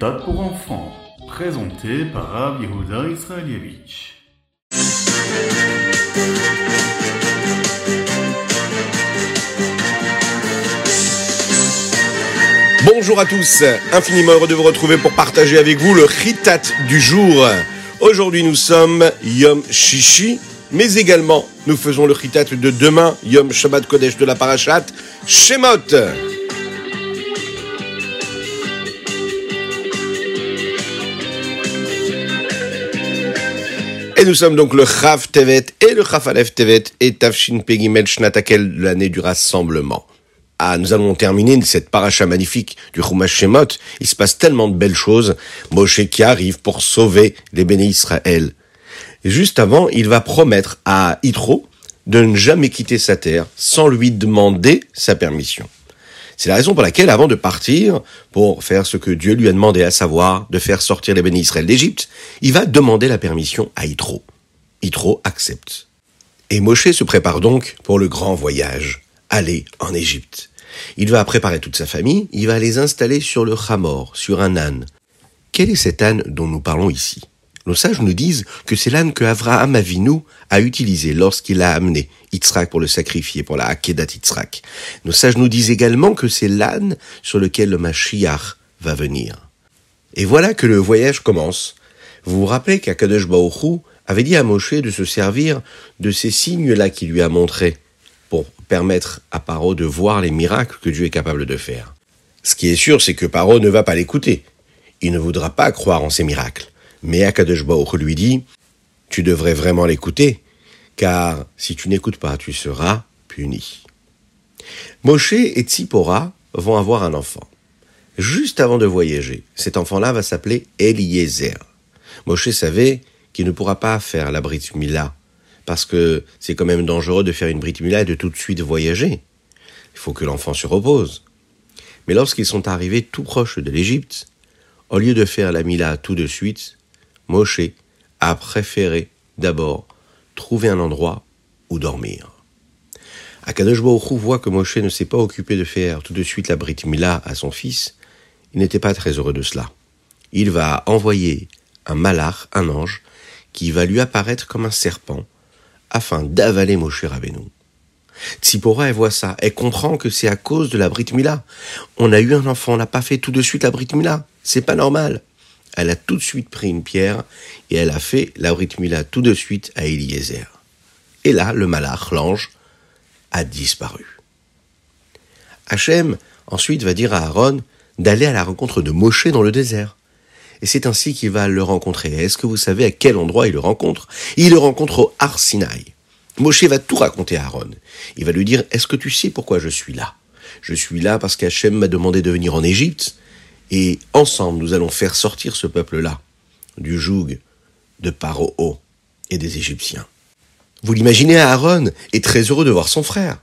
Pour enfants, présenté par Rav Israelievich. Bonjour à tous, infiniment heureux de vous retrouver pour partager avec vous le Ritat du jour. Aujourd'hui nous sommes Yom Shishi, mais également nous faisons le Ritat de demain, Yom Shabbat Kodesh de la Parashat, Shemot. Et nous sommes donc le Chav Tevet et le Chaf Aleph Tevet et Tavshin Pegimel Shnatakel de l'année du rassemblement. Ah, nous allons terminer cette paracha magnifique du Chumash Shemot. Il se passe tellement de belles choses. Moshe qui arrive pour sauver les bénis Israël. Juste avant, il va promettre à Yitro de ne jamais quitter sa terre sans lui demander sa permission. C'est la raison pour laquelle, avant de partir, pour faire ce que Dieu lui a demandé à savoir, de faire sortir les bénis Israël d'Égypte, il va demander la permission à Yitro. Yitro accepte. Et Moshe se prépare donc pour le grand voyage, aller en Égypte. Il va préparer toute sa famille, il va les installer sur le Hamor, sur un âne. Quel est cet âne dont nous parlons ici? Nos sages nous disent que c'est l'âne que Avraham Avinu a utilisé lorsqu'il a amené Yitzhak pour le sacrifier, pour la Akedat Yitzhak. Nos sages nous disent également que c'est l'âne sur lequel le Mashiach va venir. Et voilà que le voyage commence. Vous vous rappelez qu'Akadosh Baruch avait dit à Moshe de se servir de ces signes-là qu'il lui a montrés pour permettre à Paro de voir les miracles que Dieu est capable de faire. Ce qui est sûr, c'est que Paro ne va pas l'écouter. Il ne voudra pas croire en ces miracles. Mais Akadosh lui dit, tu devrais vraiment l'écouter, car si tu n'écoutes pas, tu seras puni. Moshe et Tzipora vont avoir un enfant. Juste avant de voyager, cet enfant-là va s'appeler Eliezer. Moshe savait qu'il ne pourra pas faire la Brit Mila, parce que c'est quand même dangereux de faire une Brit Mila et de tout de suite voyager. Il faut que l'enfant se repose. Mais lorsqu'ils sont arrivés tout proche de l'Égypte, au lieu de faire la Mila tout de suite, Moshe a préféré d'abord trouver un endroit où dormir. Akadosh Baruch voit que Moshe ne s'est pas occupé de faire tout de suite la Brit Mila à son fils. Il n'était pas très heureux de cela. Il va envoyer un malach, un ange, qui va lui apparaître comme un serpent, afin d'avaler Moshe Rabbeinu. Tzipora, elle voit ça. Elle comprend que c'est à cause de la Brit Mila. On a eu un enfant, on n'a pas fait tout de suite la Brit Mila. C'est pas normal. Elle a tout de suite pris une pierre et elle a fait la tout de suite à Eliezer. Et là, le malach, l'ange, a disparu. Hachem, ensuite, va dire à Aaron d'aller à la rencontre de Moshe dans le désert. Et c'est ainsi qu'il va le rencontrer. Est-ce que vous savez à quel endroit il le rencontre? Il le rencontre au Har Sinai. Moshe va tout raconter à Aaron. Il va lui dire, est-ce que tu sais pourquoi je suis là? Je suis là parce qu'Hachem m'a demandé de venir en Égypte, et ensemble nous allons faire sortir ce peuple-là du joug de Paro et des Égyptiens. Vous l'imaginez, Aaron est très heureux de voir son frère.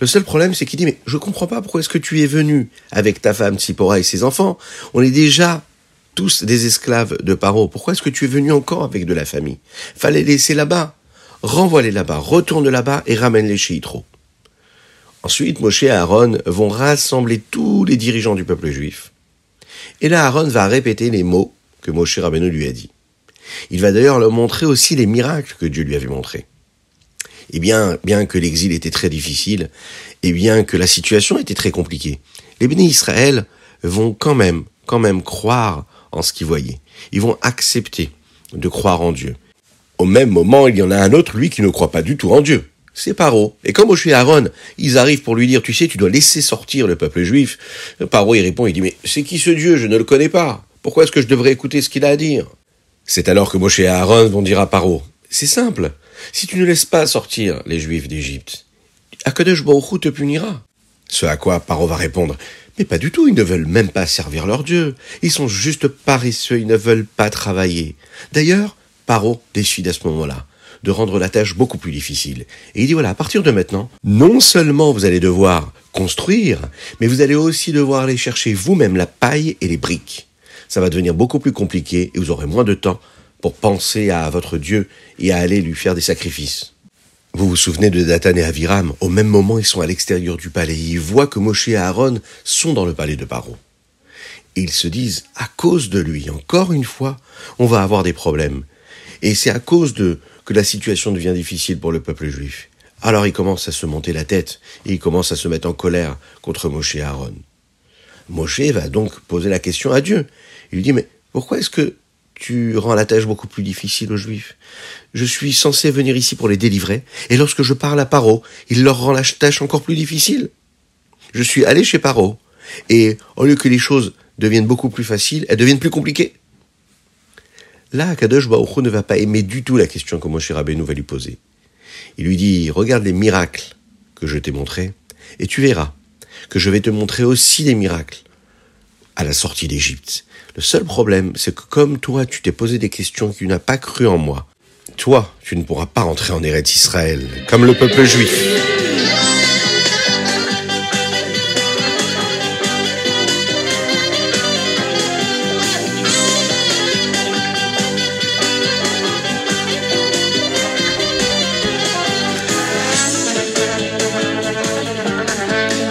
Le seul problème, c'est qu'il dit, mais je comprends pas pourquoi est-ce que tu es venu avec ta femme Tsipora et ses enfants. On est déjà tous des esclaves de Paro. Pourquoi est-ce que tu es venu encore avec de la famille? Fallait laisser là-bas. Renvoie-les là-bas, retourne là-bas et ramène-les chez Yitro. Ensuite, Moshe et Aaron vont rassembler tous les dirigeants du peuple juif. Et là, Aaron va répéter les mots que Moshe Rabbeinu lui a dit. Il va d'ailleurs leur montrer aussi les miracles que Dieu lui avait montrés. Et bien, bien que l'exil était très difficile, et bien que la situation était très compliquée, les bénis Israël vont quand même, quand même croire en ce qu'ils voyaient. Ils vont accepter de croire en Dieu. Au même moment, il y en a un autre, lui, qui ne croit pas du tout en Dieu. C'est Paro. Et comme Moshe et Aaron, ils arrivent pour lui dire, tu sais, tu dois laisser sortir le peuple juif. Paro, il répond, il dit, mais c'est qui ce Dieu? Je ne le connais pas. Pourquoi est-ce que je devrais écouter ce qu'il a à dire? C'est alors que Moshe et Aaron vont dire à Paro, c'est simple. Si tu ne laisses pas sortir les Juifs d'Égypte, Akadosh Baruch te punira. Ce à quoi Paro va répondre, mais pas du tout, ils ne veulent même pas servir leur Dieu. Ils sont juste paresseux, ils ne veulent pas travailler. D'ailleurs, Paro décide à ce moment-là de rendre la tâche beaucoup plus difficile. Et il dit voilà, à partir de maintenant, non seulement vous allez devoir construire, mais vous allez aussi devoir aller chercher vous-même la paille et les briques. Ça va devenir beaucoup plus compliqué et vous aurez moins de temps pour penser à votre Dieu et à aller lui faire des sacrifices. Vous vous souvenez de Dathan et Aviram? Au même moment, ils sont à l'extérieur du palais. Ils voient que Moshe et Aaron sont dans le palais de Paro. Et ils se disent, à cause de lui, encore une fois, on va avoir des problèmes. Et c'est à cause de que la situation devient difficile pour le peuple juif. Alors il commence à se monter la tête et il commence à se mettre en colère contre Moshe et Aaron. Moshe va donc poser la question à Dieu. Il lui dit, mais pourquoi est-ce que tu rends la tâche beaucoup plus difficile aux Juifs? Je suis censé venir ici pour les délivrer, et lorsque je parle à Paro, il leur rend la tâche encore plus difficile. Je suis allé chez Paro, et au lieu que les choses deviennent beaucoup plus faciles, elles deviennent plus compliquées. Là, Kadosh Baruch ne va pas aimer du tout la question que Moshe Rabbeinu va lui poser. Il lui dit, regarde les miracles que je t'ai montrés, et tu verras que je vais te montrer aussi des miracles à la sortie d'Égypte. Le seul problème, c'est que comme toi, tu t'es posé des questions, tu n'as pas cru en moi, toi, tu ne pourras pas rentrer en Eretz Israël, comme le peuple juif.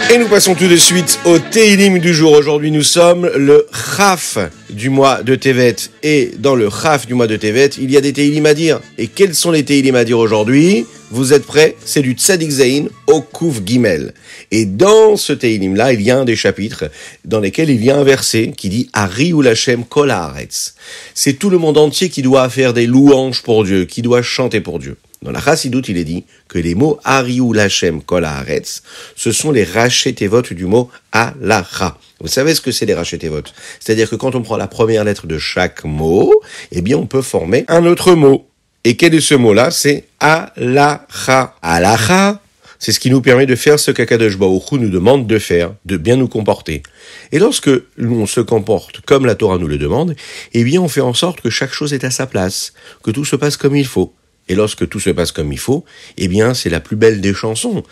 Et nous passons tout de suite au Teilim du jour. Aujourd'hui, nous sommes le Chaf du mois de Tevet. Et dans le Chaf du mois de Tevet, il y a des Teilim à dire. Et quels sont les Teilim à dire aujourd'hui? Vous êtes prêts? C'est du Tzadik Zain au Kouf Gimel. Et dans ce Teilim-là, il y a un des chapitres dans lesquels il y a un verset qui dit Ari ou Lachem Kol C'est tout le monde entier qui doit faire des louanges pour Dieu, qui doit chanter pour Dieu. Dans la Chassidoute, il est dit que les mots Ariou Lachem Kol ce sont les votes du mot Alacha. Vous savez ce que c'est les votes? C'est-à-dire que quand on prend la première lettre de chaque mot, eh bien on peut former un autre mot. Et quel est ce mot-là? C'est Alacha. Alacha, c'est ce qui nous permet de faire ce qu'Akadosh nous demande de faire, de bien nous comporter. Et lorsque l'on se comporte comme la Torah nous le demande, eh bien on fait en sorte que chaque chose est à sa place, que tout se passe comme il faut. Et lorsque tout se passe comme il faut, eh bien, c'est la plus belle des chansons.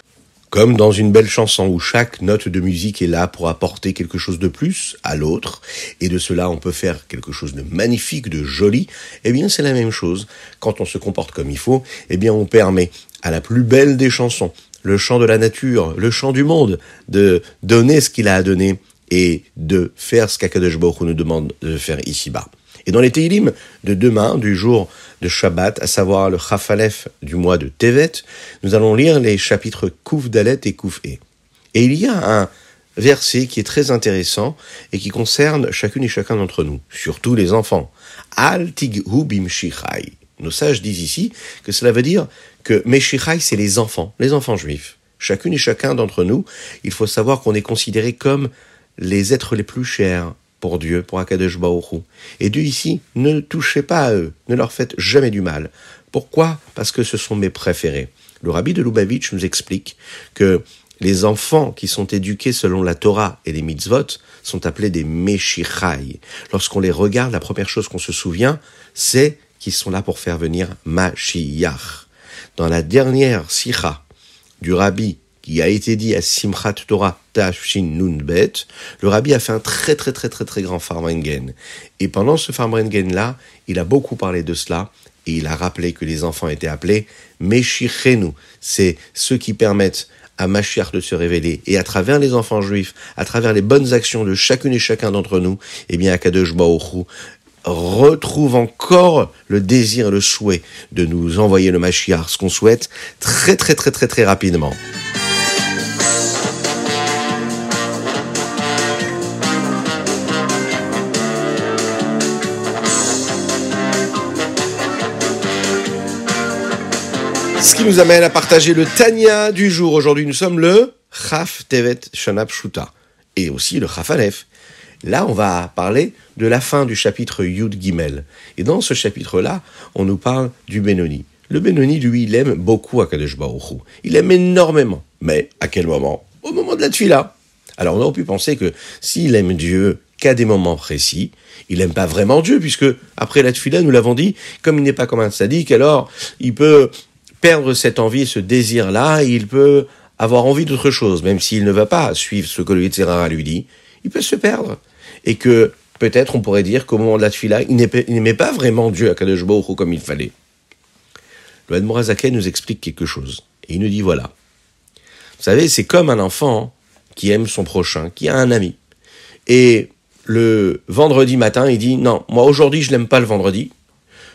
Comme dans une belle chanson où chaque note de musique est là pour apporter quelque chose de plus à l'autre, et de cela on peut faire quelque chose de magnifique, de joli, eh bien c'est la même chose. Quand on se comporte comme il faut, eh bien on permet à la plus belle des chansons, le chant de la nature, le chant du monde, de donner ce qu'il a à donner et de faire ce qu'Akadosh Baruch nous demande de faire ici-bas. Et dans les Teilim de demain, du jour de Shabbat, à savoir le Chafalef du mois de Tevet, nous allons lire les chapitres Kouf Dalet et Kouf E. Et il y a un verset qui est très intéressant et qui concerne chacune et chacun d'entre nous, surtout les enfants. Al tighu bimshichai. Nos sages disent ici que cela veut dire que Meshichai, c'est les enfants, les enfants juifs. Chacune et chacun d'entre nous, il faut savoir qu'on est considéré comme les êtres les plus chers, pour Dieu, pour Akadosh Baoru. Et Dieu ici, ne touchez pas à eux, ne leur faites jamais du mal. Pourquoi? Parce que ce sont mes préférés. Le rabbi de Lubavitch nous explique que les enfants qui sont éduqués selon la Torah et les mitzvot sont appelés des Meshichai. Lorsqu'on les regarde, la première chose qu'on se souvient, c'est qu'ils sont là pour faire venir Mashiach. Dans la dernière sikha du rabbi qui a été dit à Simchat Torah Le rabbi a fait un très très très très très grand farmringen. Et pendant ce farmringen là, il a beaucoup parlé de cela et il a rappelé que les enfants étaient appelés Meshichenu. C'est ceux qui permettent à Mashiach de se révéler. Et à travers les enfants juifs, à travers les bonnes actions de chacune et chacun d'entre nous, eh bien, Akadosh Baruch retrouve encore le désir et le souhait de nous envoyer le Mashiach, ce qu'on souhaite très très très très très rapidement. Ce qui nous amène à partager le Tanya du jour. Aujourd'hui, nous sommes le Chaf Tevet Shanab Shuta et aussi le Chaf Aleph. Là, on va parler de la fin du chapitre Yud Gimel. Et dans ce chapitre-là, on nous parle du Benoni. Le Benoni, lui, il aime beaucoup Akadosh Baruch Il aime énormément. Mais à quel moment? Au moment de la tuila. Alors on aurait pu penser que s'il aime Dieu qu'à des moments précis, il n'aime pas vraiment Dieu, puisque après la tuila, nous l'avons dit, comme il n'est pas comme un sadique, alors il peut perdre cette envie, ce désir-là, il peut avoir envie d'autre chose, même s'il ne va pas suivre ce que le Yitzhara lui dit, il peut se perdre. Et que peut-être on pourrait dire qu'au moment de la tfila, il n'aimait pas vraiment Dieu à Kadosh comme il fallait. Le Admorazaken nous explique quelque chose. Et il nous dit voilà. Vous savez, c'est comme un enfant qui aime son prochain, qui a un ami. Et le vendredi matin, il dit non, moi aujourd'hui je l'aime pas le vendredi,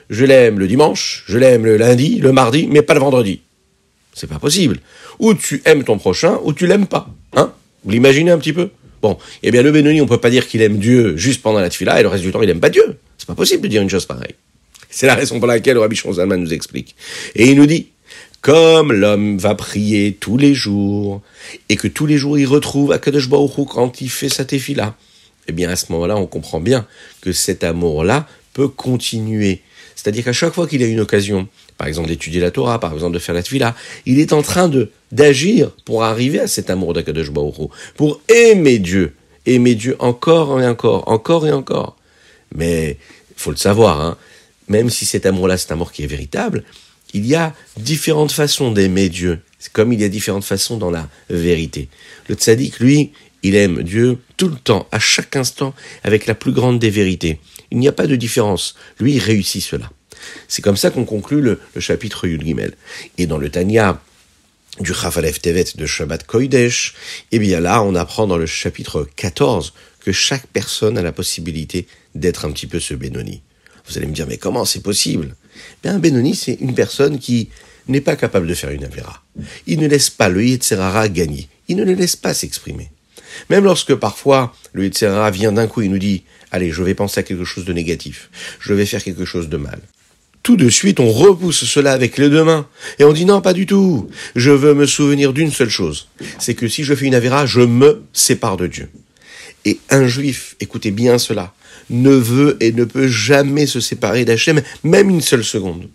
je l'aime le dimanche, je l'aime le lundi, le mardi, mais pas le vendredi. C'est pas possible. Ou tu aimes ton prochain, ou tu l'aimes pas. Hein? Vous l'imaginez un petit peu? Bon, eh bien le Benoni, on peut pas dire qu'il aime Dieu juste pendant la tefila et le reste du temps il aime pas Dieu. C'est pas possible de dire une chose pareille. C'est la raison pour laquelle le Rabbi Shonzalman nous explique. Et il nous dit, comme l'homme va prier tous les jours, et que tous les jours il retrouve Akadosh Baruch quand il fait sa tefila, eh bien à ce moment-là, on comprend bien que cet amour-là peut continuer. C'est-à-dire qu'à chaque fois qu'il a une occasion, par exemple d'étudier la Torah, par exemple de faire la tefila, il est en train de d'agir pour arriver à cet amour d'Akadosh Baruch pour aimer Dieu, aimer Dieu encore et encore, encore et encore. Mais faut le savoir, hein, même si cet amour-là, c'est un amour qui est véritable, il y a différentes façons d'aimer Dieu, comme il y a différentes façons dans la vérité. Le tzaddik, lui, il aime Dieu tout le temps, à chaque instant, avec la plus grande des vérités. Il n'y a pas de différence. Lui, il réussit cela. C'est comme ça qu'on conclut le, chapitre Yud Gimel. Et dans le Tanya du Chafalef Tevet de Shabbat Koidesh, eh bien là, on apprend dans le chapitre 14 que chaque personne a la possibilité d'être un petit peu ce Benoni. Vous allez me dire, mais comment c'est possible? Bien, Un Benoni, c'est une personne qui n'est pas capable de faire une Avera. Il ne laisse pas le Yetzerara gagner. Il ne le laisse pas s'exprimer. Même lorsque parfois le Yetzerara vient d'un coup, il nous dit, allez, je vais penser à quelque chose de négatif. Je vais faire quelque chose de mal. Tout de suite, on repousse cela avec les deux mains. Et on dit non, pas du tout. Je veux me souvenir d'une seule chose. C'est que si je fais une Avera, je me sépare de Dieu. Et un juif, écoutez bien cela, ne veut et ne peut jamais se séparer d'Hachem, même une seule seconde.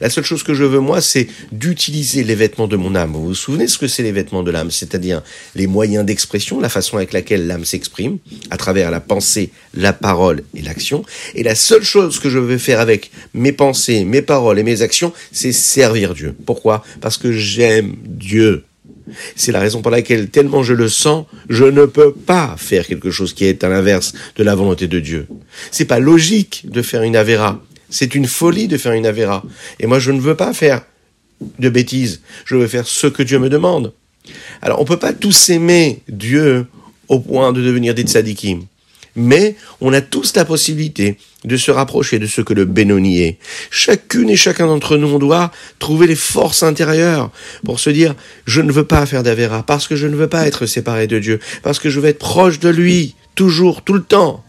La seule chose que je veux, moi, c'est d'utiliser les vêtements de mon âme. Vous vous souvenez ce que c'est les vêtements de l'âme? C'est-à-dire les moyens d'expression, la façon avec laquelle l'âme s'exprime, à travers la pensée, la parole et l'action. Et la seule chose que je veux faire avec mes pensées, mes paroles et mes actions, c'est servir Dieu. Pourquoi? Parce que j'aime Dieu. C'est la raison pour laquelle, tellement je le sens, je ne peux pas faire quelque chose qui est à l'inverse de la volonté de Dieu. C'est pas logique de faire une avéra. C'est une folie de faire une avéra. Et moi, je ne veux pas faire de bêtises. Je veux faire ce que Dieu me demande. Alors, on peut pas tous aimer Dieu au point de devenir des tzadikim mais on a tous la possibilité de se rapprocher de ce que le Benoni est. Chacune et chacun d'entre nous, on doit trouver les forces intérieures pour se dire, je ne veux pas faire d'Avera, parce que je ne veux pas être séparé de Dieu, parce que je veux être proche de lui, toujours, tout le temps.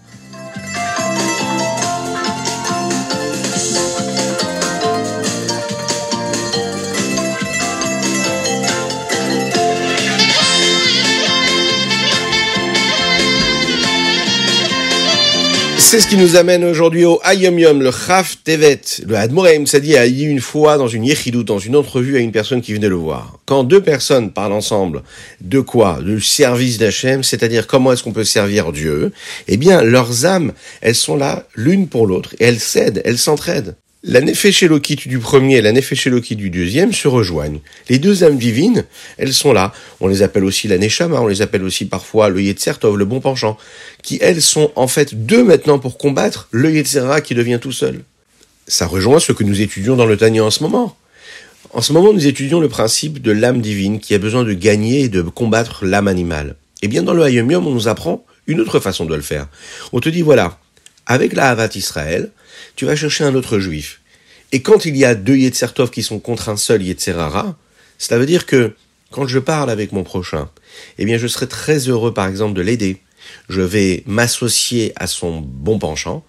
C'est ce qui nous amène aujourd'hui au Ayom Yom, le Chaf Tevet. Le Admoraim Sadi a dit une fois dans une Yechidou, dans une entrevue à une personne qui venait le voir. Quand deux personnes parlent ensemble de quoi? Du service d'Hachem, c'est-à-dire comment est-ce qu'on peut servir Dieu, eh bien, leurs âmes, elles sont là l'une pour l'autre et elles s'aident, elles s'entraident. La Nefeshelokit du premier et la Nefeshelokit du deuxième se rejoignent. Les deux âmes divines, elles sont là. On les appelle aussi la Neshama, on les appelle aussi parfois le Yetzertov, le bon penchant, qui elles sont en fait deux maintenant pour combattre le Yetzera qui devient tout seul. Ça rejoint ce que nous étudions dans le Tanya en ce moment. En ce moment, nous étudions le principe de l'âme divine qui a besoin de gagner et de combattre l'âme animale. Eh bien, dans le Hayom on nous apprend une autre façon de le faire. On te dit, voilà, avec la Havat Israël, tu vas chercher un autre juif. Et quand il y a deux Yetzertov qui sont contre un seul Yetzerara, cela veut dire que quand je parle avec mon prochain, eh bien je serai très heureux par exemple de l'aider. Je vais m'associer à son bon penchant.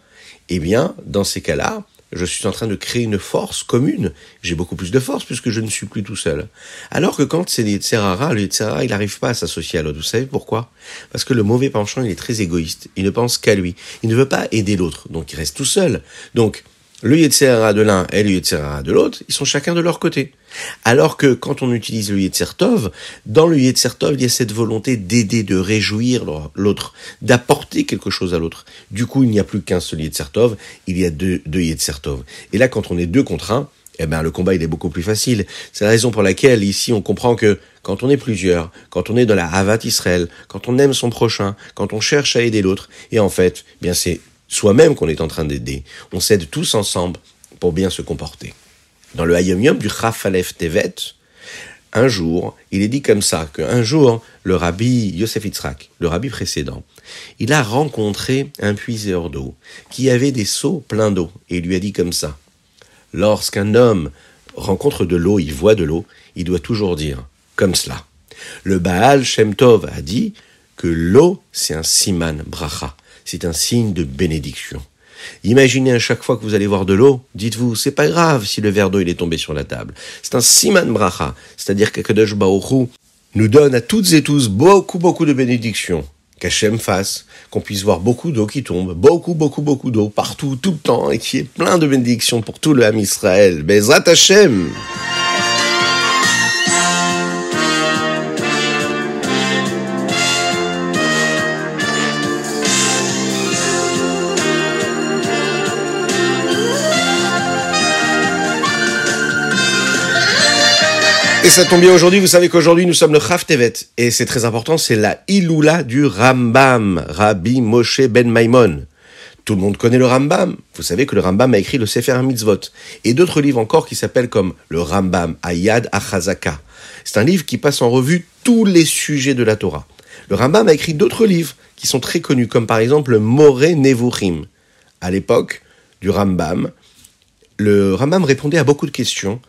Eh bien, dans ces cas-là, je suis en train de créer une force commune. J'ai beaucoup plus de force puisque je ne suis plus tout seul. Alors que quand c'est les Tserara, il n'arrive pas à s'associer à l'autre. Vous savez pourquoi? Parce que le mauvais penchant, il est très égoïste. Il ne pense qu'à lui. Il ne veut pas aider l'autre. Donc il reste tout seul. Donc, le Yetzerara de l'un et le Yetzerara de l'autre, ils sont chacun de leur côté. Alors que quand on utilise le Yetzertov, dans le Yetzertov, il y a cette volonté d'aider, de réjouir l'autre, d'apporter quelque chose à l'autre. Du coup, il n'y a plus qu'un seul Yetzertov, il y a deux, deux Yetzertov. Et là, quand on est deux contre un, eh ben, le combat, il est beaucoup plus facile. C'est la raison pour laquelle, ici, on comprend que quand on est plusieurs, quand on est dans la Havat Israël, quand on aime son prochain, quand on cherche à aider l'autre, et en fait, eh bien, c'est soi-même qu'on est en train d'aider. On s'aide tous ensemble pour bien se comporter. Dans le Hayom Yom du Chafalef Tevet, un jour, il est dit comme ça, qu'un jour, le rabbi Yosef Yitzhak, le rabbi précédent, il a rencontré un puiseur d'eau qui avait des seaux pleins d'eau et il lui a dit comme ça. Lorsqu'un homme rencontre de l'eau, il voit de l'eau, il doit toujours dire comme cela. Le Baal Shem Tov a dit que l'eau, c'est un siman bracha, c'est un signe de bénédiction. Imaginez à chaque fois que vous allez voir de l'eau, dites-vous, c'est pas grave si le verre d'eau il est tombé sur la table. C'est un siman bracha, c'est-à-dire que Kadosh Baruch nous donne à toutes et tous beaucoup, beaucoup de bénédictions. Qu'Hachem fasse, qu'on puisse voir beaucoup d'eau qui tombe, beaucoup, beaucoup, beaucoup d'eau partout, tout le temps, et qui est plein de bénédictions pour tout le Ham Israël. Bezrat Hashem! Et ça tombe bien aujourd'hui, vous savez qu'aujourd'hui nous sommes le Chaf. Et c'est très important, c'est la Iloula du Rambam, Rabbi Moshe Ben Maimon. Tout le monde connaît le Rambam. Vous savez que le Rambam a écrit le Sefer Mitzvot. Et d'autres livres encore qui s'appellent comme le Rambam, Ayad Achazaka. C'est un livre qui passe en revue tous les sujets de la Torah. Le Rambam a écrit d'autres livres qui sont très connus, comme par exemple le Moré Nevuchim. À l'époque du Rambam, le Rambam répondait à beaucoup de questions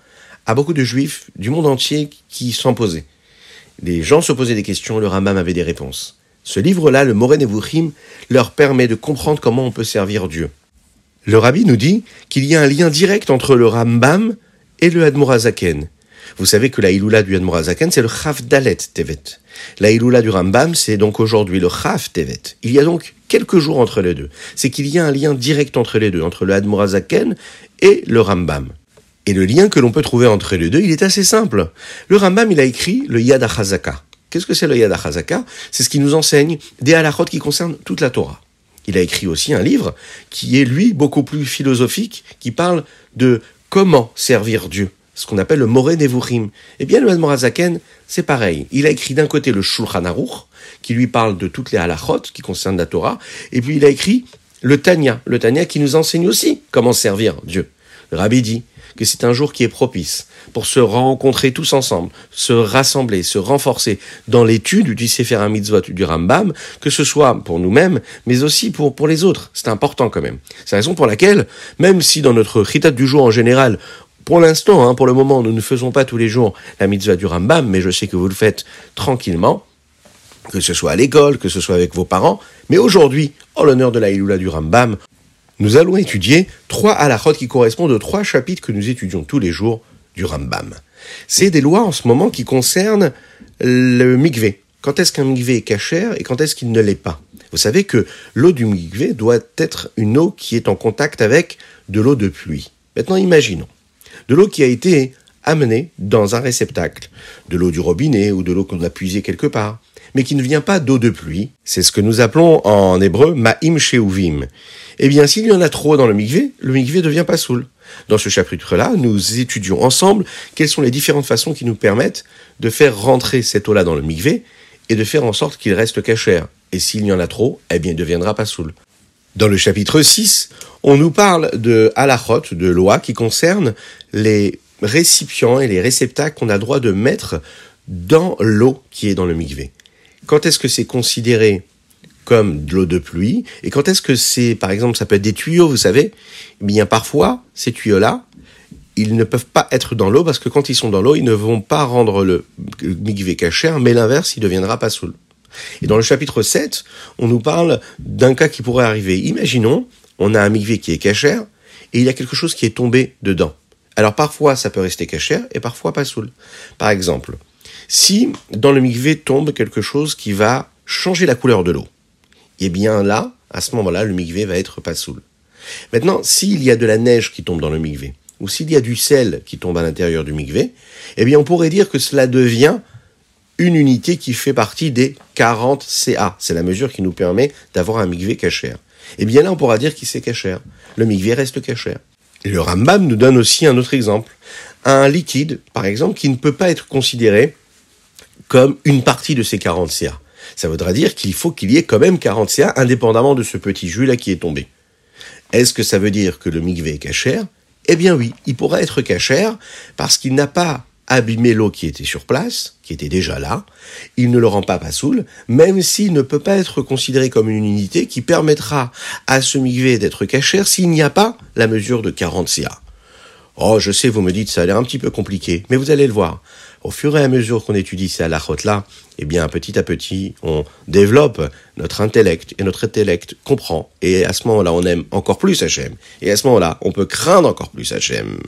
à beaucoup de juifs du monde entier qui s'en posaient. Les gens se posaient des questions, le Rambam avait des réponses. Ce livre-là, le Moré Nevuchim, leur permet de comprendre comment on peut servir Dieu. Le rabbi nous dit qu'il y a un lien direct entre le Rambam et le Admorazaken. Vous savez que la Iloula du Admorazaken, c'est le Chav Dalet Tevet. La Iloula du Rambam, c'est donc aujourd'hui le Chav Tevet. Il y a donc quelques jours entre les deux. C'est qu'il y a un lien direct entre les deux, entre le Admorazaken et le Rambam. Et le lien que l'on peut trouver entre les deux, il est assez simple. Le Rambam, il a écrit le Yad HaChazaka. Qu'est-ce que c'est le Yad HaChazaka? C'est ce qui nous enseigne des halachot qui concernent toute la Torah. Il a écrit aussi un livre qui est, lui, beaucoup plus philosophique, qui parle de comment servir Dieu, ce qu'on appelle le Moré Nevuchim. Eh bien, le Admorazaken, c'est pareil. Il a écrit d'un côté le Shulchan Aruch, qui lui parle de toutes les halachot qui concernent la Torah, et puis il a écrit le Tanya, le Tanya qui nous enseigne aussi comment servir Dieu. Le Rabbi dit, que c'est un jour qui est propice pour se rencontrer tous ensemble, se rassembler, se renforcer dans l'étude du Sefer Mitzvot du Rambam, que ce soit pour nous-mêmes, mais aussi pour, pour les autres. C'est important quand même. C'est la raison pour laquelle, même si dans notre chitat du jour en général, pour l'instant, hein, pour le moment, nous ne faisons pas tous les jours la mitzvah du Rambam, mais je sais que vous le faites tranquillement, que ce soit à l'école, que ce soit avec vos parents. Mais aujourd'hui, en l'honneur de la Iloula du Rambam, nous allons étudier trois halachot qui correspondent aux trois chapitres que nous étudions tous les jours du Rambam. C'est des lois en ce moment qui concernent le mikvé. Quand est-ce qu'un mikvé est cachère et quand est-ce qu'il ne l'est pas? Vous savez que l'eau du mikvé doit être une eau qui est en contact avec de l'eau de pluie. Maintenant, imaginons de l'eau qui a été amenée dans un réceptacle, de l'eau du robinet ou de l'eau qu'on a puisée quelque part, mais qui ne vient pas d'eau de pluie. C'est ce que nous appelons en hébreu ma'im sheuvim eh bien, s'il y en a trop dans le mikvé, le mikvé devient pas saoul. Dans ce chapitre-là, nous étudions ensemble quelles sont les différentes façons qui nous permettent de faire rentrer cette eau-là dans le mikvé et de faire en sorte qu'il reste cachère. Et s'il y en a trop, eh bien, il ne deviendra pas saoul. Dans le chapitre 6, on nous parle de halachot, de lois qui concernent les récipients et les réceptacles qu'on a droit de mettre dans l'eau qui est dans le mikvé. Quand est-ce que c'est considéré comme de l'eau de pluie. Et quand est-ce que c'est, par exemple, ça peut être des tuyaux, vous savez Bien parfois, ces tuyaux-là, ils ne peuvent pas être dans l'eau parce que quand ils sont dans l'eau, ils ne vont pas rendre le mikvé cachère, mais l'inverse, il deviendra pas saoul. Et dans le chapitre 7, on nous parle d'un cas qui pourrait arriver. Imaginons, on a un mikvé qui est cachère et il y a quelque chose qui est tombé dedans. Alors parfois, ça peut rester cachère et parfois pas saoul. Par exemple, si dans le mikvé tombe quelque chose qui va changer la couleur de l'eau, eh bien là, à ce moment-là, le mikvé va être pas saoul. Maintenant, s'il y a de la neige qui tombe dans le mikvé, ou s'il y a du sel qui tombe à l'intérieur du mikvé, eh bien on pourrait dire que cela devient une unité qui fait partie des 40 CA. C'est la mesure qui nous permet d'avoir un mikvé cachère. Eh bien là, on pourra dire qu'il c'est cachère. Le mikvé reste cachère. le Rambam nous donne aussi un autre exemple. Un liquide, par exemple, qui ne peut pas être considéré comme une partie de ces 40 CA ça voudra dire qu'il faut qu'il y ait quand même 40 CA indépendamment de ce petit jus là qui est tombé. Est-ce que ça veut dire que le mikvé est cachère? Eh bien oui, il pourra être cachère parce qu'il n'a pas abîmer l'eau qui était sur place, qui était déjà là. Il ne le rend pas pasoul, même s'il ne peut pas être considéré comme une unité qui permettra à ce migvé d'être cachère s'il n'y a pas la mesure de 40 CA. Oh, je sais, vous me dites, ça a l'air un petit peu compliqué, mais vous allez le voir. Au fur et à mesure qu'on étudie ces halachot-là, eh bien, petit à petit, on développe notre intellect, et notre intellect comprend. Et à ce moment-là, on aime encore plus Hachem. Et à ce moment-là, on peut craindre encore plus Hachem.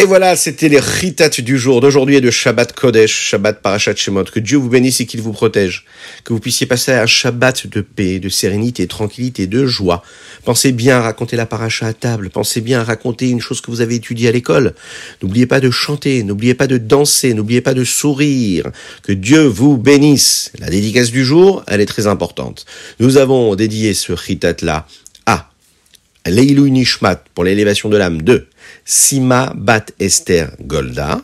Et voilà, c'était les ritat du jour d'aujourd'hui et de Shabbat Kodesh, Shabbat Parashat Shemot. Que Dieu vous bénisse et qu'il vous protège. Que vous puissiez passer un Shabbat de paix, de sérénité, de tranquillité, de joie. Pensez bien à raconter la paracha à table. Pensez bien à raconter une chose que vous avez étudiée à l'école. N'oubliez pas de chanter, n'oubliez pas de danser, n'oubliez pas de sourire. Que Dieu vous bénisse. La dédicace du jour, elle est très importante. Nous avons dédié ce ritat là à Leilu Nishmat pour l'élévation de l'âme de Sima Bat Esther Golda,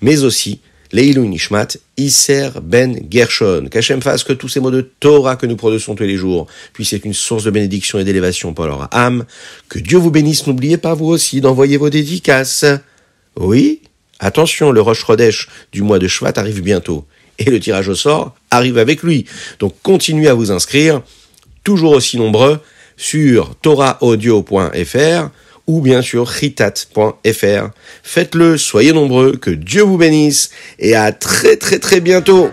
mais aussi Leilu Nishmat, Isser Ben Gershon. Qu'Hachem fasse que tous ces mots de Torah que nous produisons tous les jours puissent être une source de bénédiction et d'élévation pour leur âme. Que Dieu vous bénisse. N'oubliez pas vous aussi d'envoyer vos dédicaces. Oui, attention, le Rosh Chodesh du mois de Shvat arrive bientôt. Et le tirage au sort arrive avec lui. Donc continuez à vous inscrire, toujours aussi nombreux, sur torahaudio.fr ou bien sur chitat.fr. Faites-le, soyez nombreux, que Dieu vous bénisse et à très très très bientôt.